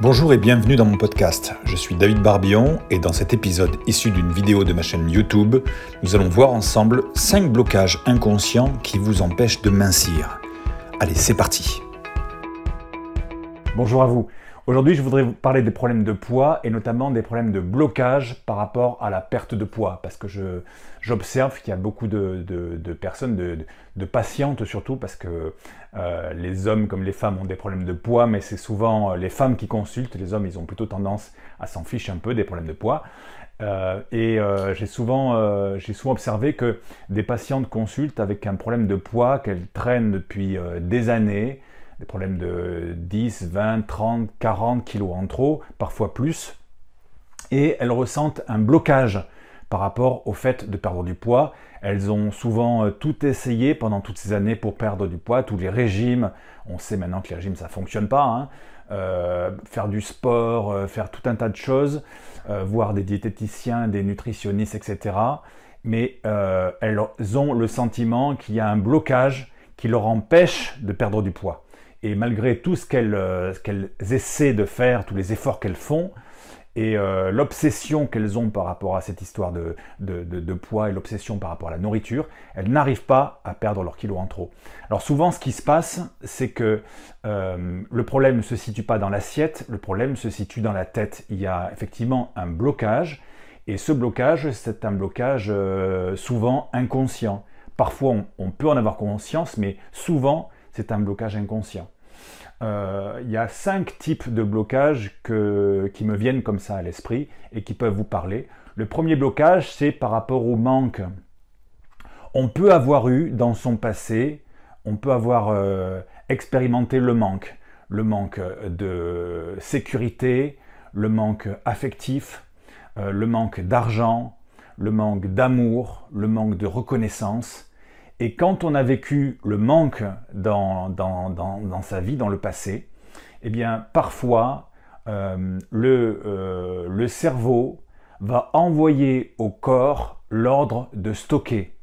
Bonjour et bienvenue dans mon podcast. Je suis David Barbillon et dans cet épisode issu d'une vidéo de ma chaîne YouTube, nous allons voir ensemble 5 blocages inconscients qui vous empêchent de mincir. Allez, c'est parti. Bonjour à vous. Aujourd'hui, je voudrais vous parler des problèmes de poids et notamment des problèmes de blocage par rapport à la perte de poids. Parce que j'observe qu'il y a beaucoup de, personnes, de, patientes surtout, parce que euh, les hommes comme les femmes ont des problèmes de poids, mais c'est souvent euh, les femmes qui consultent. Les hommes, ils ont plutôt tendance à s'en ficher un peu des problèmes de poids. Euh, et j'ai souvent, souvent, observé que des patientes consultent avec un problème de poids qu'elles traînent depuis des années des problèmes de 10, 20, 30, 40 kilos en trop, parfois plus, et elles ressentent un blocage par rapport au fait de perdre du poids. Elles ont souvent euh, tout essayé pendant toutes ces années pour perdre du poids, tous les régimes. On sait maintenant que les régimes ça fonctionne pas. Hein. Euh, faire du sport, euh, faire tout un tas de choses, voir des diététiciens, des nutritionnistes, etc. Mais elles ont le sentiment qu'il y a un blocage qui leur empêche de perdre du poids. Et malgré tout ce qu'elles euh, essaient de faire, tous les efforts qu'elles font, et euh, l'obsession qu'elles ont par rapport à cette histoire de, de, poids et l'obsession par rapport à la nourriture, elles n'arrivent pas à perdre leurs kilos en trop. Alors souvent ce qui se passe, c'est que euh, le problème ne se situe pas dans l'assiette, le problème se situe dans la tête. Il y a effectivement un blocage, et ce blocage, c'est un blocage souvent inconscient. Parfois on peut en avoir conscience, mais souvent c'est un blocage inconscient. Euh, il y a cinq types de blocages qui me viennent comme ça à l'esprit et qui peuvent vous parler. Le premier blocage, c'est par rapport au manque. On peut avoir eu dans son passé, on peut avoir euh, expérimenté le manque. Le manque de sécurité, le manque affectif, euh, le manque d'argent, le manque d'amour, le manque de reconnaissance. Et quand on a vécu le manque dans, sa vie, dans le passé, eh bien, parfois, euh, euh, le cerveau va envoyer au corps l'ordre de stocker.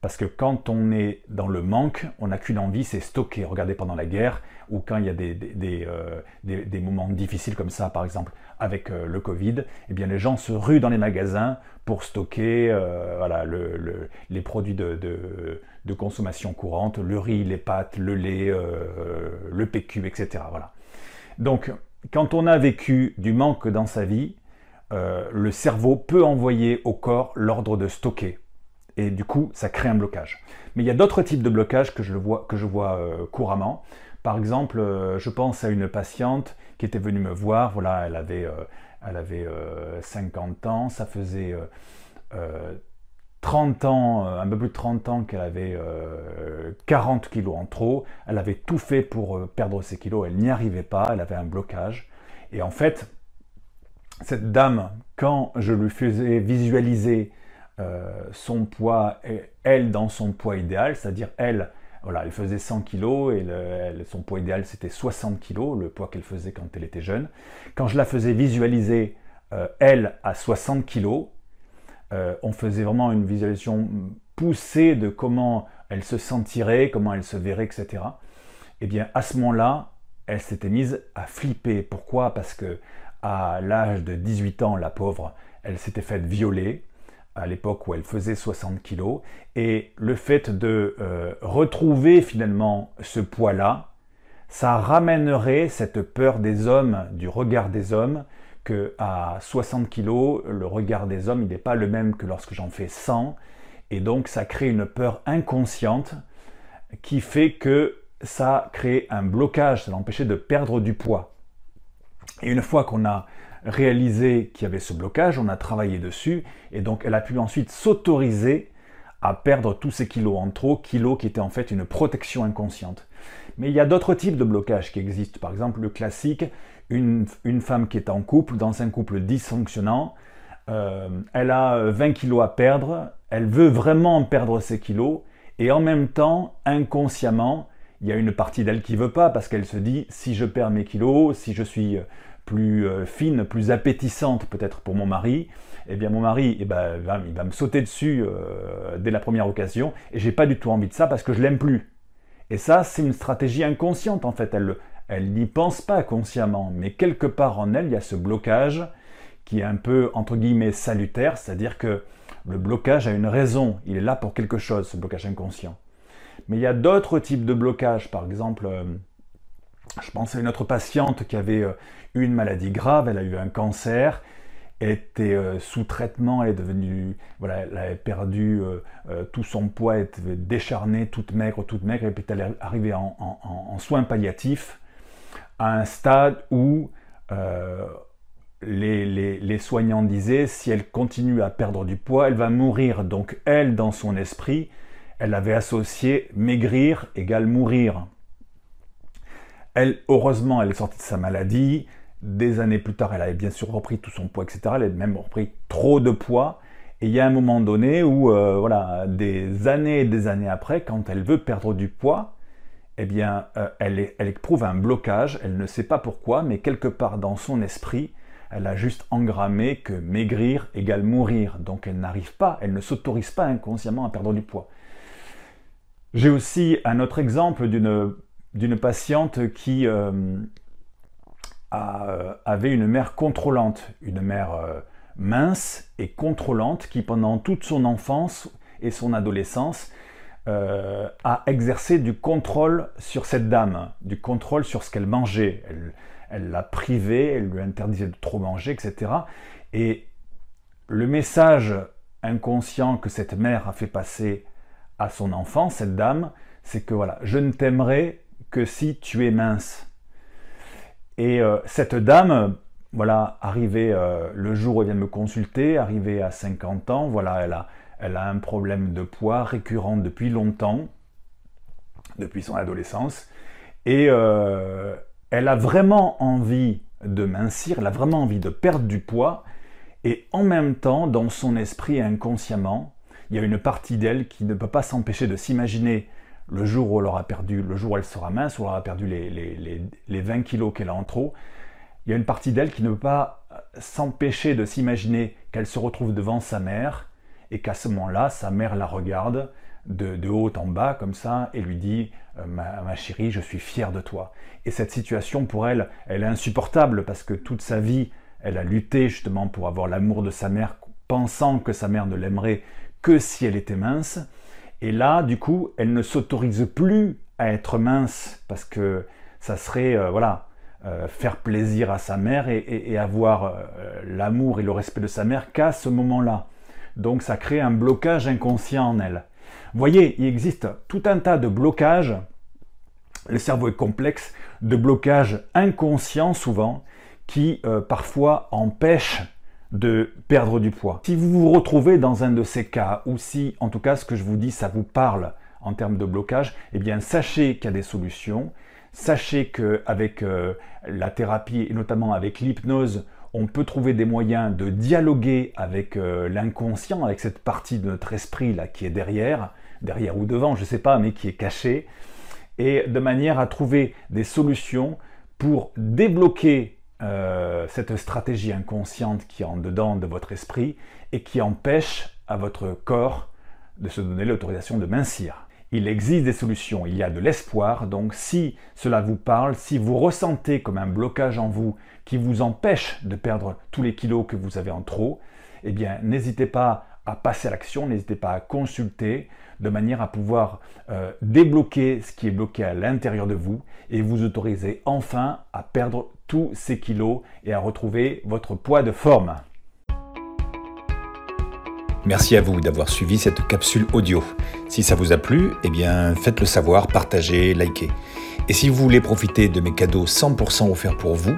Parce que quand on est dans le manque, on n'a qu'une envie, c'est stocker. Regardez pendant la guerre, ou quand il y a des, des, euh, moments difficiles comme ça, par exemple avec euh, le Covid, eh bien les gens se ruent dans les magasins pour stocker euh, voilà, les produits de, de, consommation courante, le riz, les pâtes, le lait, le PQ, etc. Voilà. Donc, quand on a vécu du manque dans sa vie, le cerveau peut envoyer au corps l'ordre de stocker et du coup ça crée un blocage. Mais il y a d'autres types de blocages que je vois, que je vois euh, couramment. Par exemple, euh, je pense à une patiente qui était venue me voir, voilà, elle avait, euh, elle avait 50 ans, ça faisait 30 ans, un peu plus de 30 ans qu'elle avait 40 kilos en trop, elle avait tout fait pour perdre ses kilos, elle n'y arrivait pas, elle avait un blocage. Et en fait, cette dame, quand je lui faisais visualiser euh, son poids, elle dans son poids idéal, c'est-à-dire elle, voilà, elle faisait 100 kg et son poids idéal c'était 60 kg, le poids qu'elle faisait quand elle était jeune. Quand je la faisais visualiser, euh, elle à 60 kg, euh, on faisait vraiment une visualisation poussée de comment elle se sentirait, comment elle se verrait, etc. Et eh bien à ce moment-là, elle s'était mise à flipper. Pourquoi? Parce que à l'âge de 18 ans, la pauvre, elle s'était faite violer, à l'époque où elle faisait 60 kg, et le fait de euh, retrouver finalement ce poids-là, ça ramènerait cette peur des hommes, du regard des hommes, que à 60 kg, le regard des hommes, il n'est pas le même que lorsque j'en fais 100, et donc ça crée une peur inconsciente qui fait que ça crée un blocage, ça l'empêchait de perdre du poids. Et une fois qu'on a réalisé qu'il y avait ce blocage, on a travaillé dessus, et donc elle a pu ensuite s'autoriser à perdre tous ces kilos en trop, kilos qui étaient en fait une protection inconsciente. Mais il y a d'autres types de blocages qui existent. Par exemple, le classique, une, femme qui est en couple, dans un couple dysfonctionnant, euh, elle a 20 kilos à perdre, elle veut vraiment perdre ces kilos, et en même temps, inconsciemment, il y a une partie d'elle qui veut pas parce qu'elle se dit si je perds mes kilos, si je suis plus euh, fine, plus appétissante peut-être pour mon mari, eh bien mon mari eh ben, il va me sauter dessus euh, dès la première occasion et j'ai pas du tout envie de ça parce que je l'aime plus. Et ça, c'est une stratégie inconsciente en fait. Elle, Elle n'y pense pas consciemment, mais quelque part en elle, il y a ce blocage qui est un peu, entre guillemets, salutaire, c'est-à-dire que le blocage a une raison, il est là pour quelque chose, ce blocage inconscient. Mais il y a d'autres types de blocages, par exemple, euh, je pense à une autre patiente qui avait eu une maladie grave, elle a eu un cancer, était euh, sous traitement, elle est devenue, voilà, elle avait perdu euh, tout son poids, était décharnée, toute maigre, toute maigre, et puis elle est arrivée en soins palliatifs à un stade où les, soignants disaient, si elle continue à perdre du poids, elle va mourir. Donc elle, dans son esprit, elle avait associé maigrir égale mourir. Elle, heureusement, elle est sortie de sa maladie. Des années plus tard, elle avait bien sûr repris tout son poids, etc. Elle avait même repris trop de poids. Et il y a un moment donné où, euh, voilà, des années et des années après, quand elle veut perdre du poids, eh bien, euh, elle, elle éprouve un blocage. Elle ne sait pas pourquoi, mais quelque part dans son esprit, elle a juste engrammé que maigrir égale mourir. Donc elle n'arrive pas, elle ne s'autorise pas inconsciemment à perdre du poids. J'ai aussi un autre exemple d'une patiente qui euh, euh, avait une mère contrôlante, une mère euh, mince et contrôlante qui pendant toute son enfance et son adolescence a exercé du contrôle sur cette dame, du contrôle sur ce qu'elle mangeait. Elle, l'a privé, elle lui interdisait de trop manger, etc. Et le message inconscient que cette mère a fait passer à son enfant, cette dame, c'est que voilà, je ne t'aimerai que si tu es mince. Et euh, cette dame, voilà, arrivée euh, le jour où elle vient me consulter, arrivée à 50 ans, voilà, elle a, elle a un problème de poids récurrent depuis longtemps, depuis son adolescence, et euh, elle a vraiment envie de mincir, elle a vraiment envie de perdre du poids, et en même temps, dans son esprit inconsciemment, il y a une partie d'elle qui ne peut pas s'empêcher de s'imaginer le jour où elle aura perdu, le jour où elle sera mince, où elle aura perdu les, les 20 kilos qu'elle a en trop, il y a une partie d'elle qui ne peut pas s'empêcher de s'imaginer qu'elle se retrouve devant sa mère et qu'à ce moment-là, sa mère la regarde de, haut en bas comme ça et lui dit euh, ma, chérie, je suis fier de toi. Et cette situation pour elle, elle est insupportable parce que toute sa vie, elle a lutté justement pour avoir l'amour de sa mère, pensant que sa mère ne l'aimerait que si elle était mince. Et là, du coup, elle ne s'autorise plus à être mince parce que ça serait, euh, voilà, euh, faire plaisir à sa mère et avoir l'amour et le respect de sa mère qu'à ce moment-là. Donc ça crée un blocage inconscient en elle. Voyez, il existe tout un tas de blocages, le cerveau est complexe, de blocages inconscients souvent, qui euh, parfois empêchent de perdre du poids. Si vous vous retrouvez dans un de ces cas, ou si en tout cas ce que je vous dis, ça vous parle en termes de blocage, eh bien sachez qu'il y a des solutions. Sachez qu'avec euh, la thérapie et notamment avec l'hypnose, on peut trouver des moyens de dialoguer avec euh, l'inconscient, avec cette partie de notre esprit là qui est derrière, derrière ou devant, je ne sais pas, mais qui est cachée, et de manière à trouver des solutions pour débloquer euh, cette stratégie inconsciente qui est en dedans de votre esprit et qui empêche à votre corps de se donner l'autorisation de mincir. Il existe des solutions, il y a de l'espoir, donc si cela vous parle, si vous ressentez comme un blocage en vous qui vous empêche de perdre tous les kilos que vous avez en trop, eh bien n'hésitez pas à passer à l'action, n'hésitez pas à consulter de manière à pouvoir euh, débloquer ce qui est bloqué à l'intérieur de vous et vous autoriser enfin à perdre tous ces kilos et à retrouver votre poids de forme. Merci à vous d'avoir suivi cette capsule audio. Si ça vous a plu, eh bien faites-le savoir, partagez, likez. Et si vous voulez profiter de mes cadeaux 100% offerts pour vous,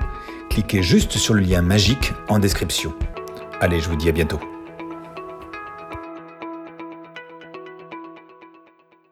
cliquez juste sur le lien magique en description. Allez, je vous dis à bientôt.